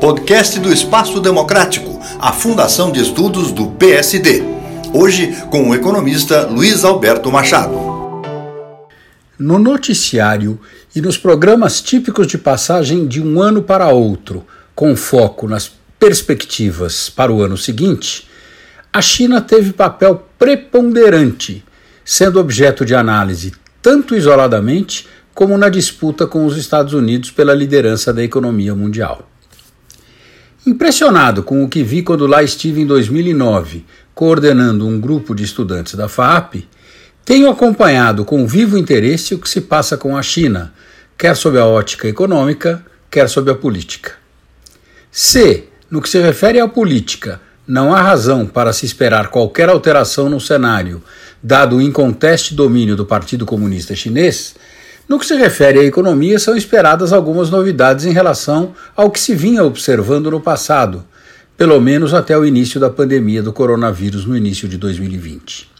Podcast do Espaço Democrático, a Fundação de Estudos do PSD. Hoje com o economista Luiz Alberto Machado. No noticiário e nos programas típicos de passagem de um ano para outro, com foco nas perspectivas para o ano seguinte, a China teve papel preponderante, sendo objeto de análise tanto isoladamente como na disputa com os Estados Unidos pela liderança da economia mundial. Impressionado com o que vi quando lá estive em 2009, coordenando um grupo de estudantes da FAP, tenho acompanhado com vivo interesse o que se passa com a China, quer sob a ótica econômica, quer sob a política. Se, no que se refere à política, não há razão para se esperar qualquer alteração no cenário, dado o inconteste domínio do Partido Comunista Chinês, no que se refere à economia, são esperadas algumas novidades em relação ao que se vinha observando no passado, pelo menos até o início da pandemia do coronavírus no início de 2020.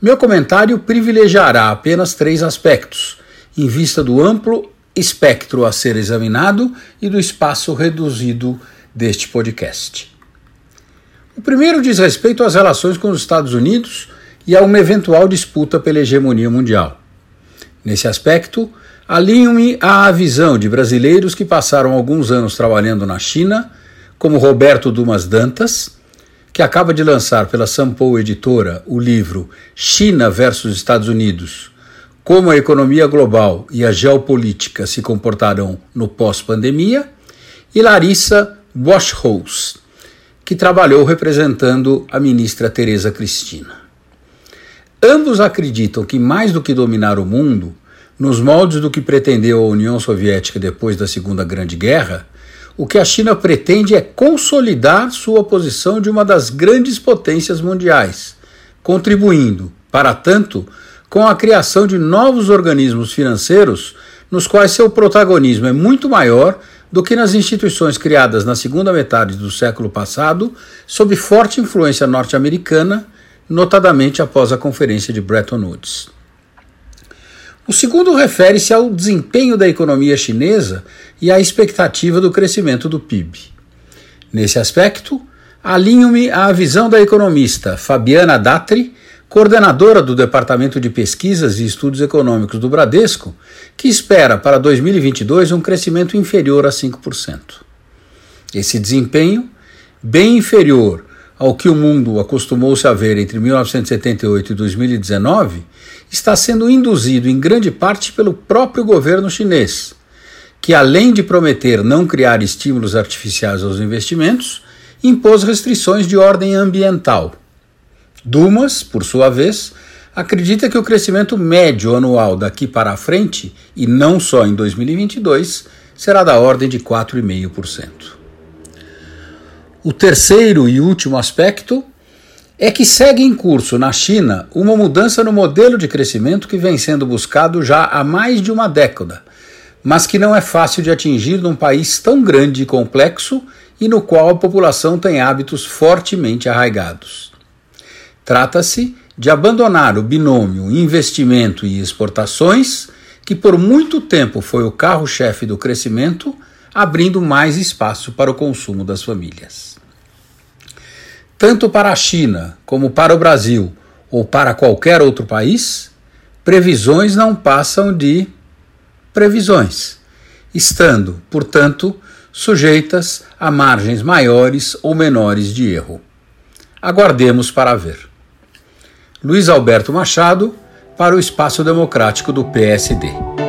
Meu comentário privilegiará apenas três aspectos, em vista do amplo espectro a ser examinado e do espaço reduzido deste podcast. O primeiro diz respeito às relações com os Estados Unidos e a uma eventual disputa pela hegemonia mundial. Nesse aspecto, alinho-me à visão de brasileiros que passaram alguns anos trabalhando na China, como Roberto Dumas Dantas, que acaba de lançar pela Sampo Editora o livro China versus Estados Unidos: Como a economia global e a geopolítica se comportarão no pós-pandemia, e Larissa Boschhaus, que trabalhou representando a ministra Tereza Cristina. Ambos acreditam que, mais do que dominar o mundo, nos moldes do que pretendeu a União Soviética depois da Segunda Grande Guerra, o que a China pretende é consolidar sua posição de uma das grandes potências mundiais, contribuindo, para tanto, com a criação de novos organismos financeiros nos quais seu protagonismo é muito maior do que nas instituições criadas na segunda metade do século passado, sob forte influência norte-americana notadamente após a Conferência de Bretton Woods. O segundo refere-se ao desempenho da economia chinesa e à expectativa do crescimento do PIB. Nesse aspecto, alinho-me à visão da economista Fabiana Datri, coordenadora do Departamento de Pesquisas e Estudos Econômicos do Bradesco, que espera para 2022 um crescimento inferior a 5%. Esse desempenho, bem inferior ao que o mundo acostumou-se a ver entre 1978 e 2019, está sendo induzido em grande parte pelo próprio governo chinês, que além de prometer não criar estímulos artificiais aos investimentos, impôs restrições de ordem ambiental. Dumas, por sua vez, acredita que o crescimento médio anual daqui para a frente, e não só em 2022, será da ordem de 4,5%. O terceiro e último aspecto é que segue em curso na China uma mudança no modelo de crescimento que vem sendo buscado já há mais de uma década, mas que não é fácil de atingir num país tão grande e complexo e no qual a população tem hábitos fortemente arraigados. Trata-se de abandonar o binômio investimento e exportações, que por muito tempo foi o carro-chefe do crescimento, abrindo mais espaço para o consumo das famílias. Tanto para a China como para o Brasil ou para qualquer outro país, previsões não passam de previsões, estando, portanto, sujeitas a margens maiores ou menores de erro. Aguardemos para ver. Luiz Alberto Machado, para o Espaço Democrático do PSD.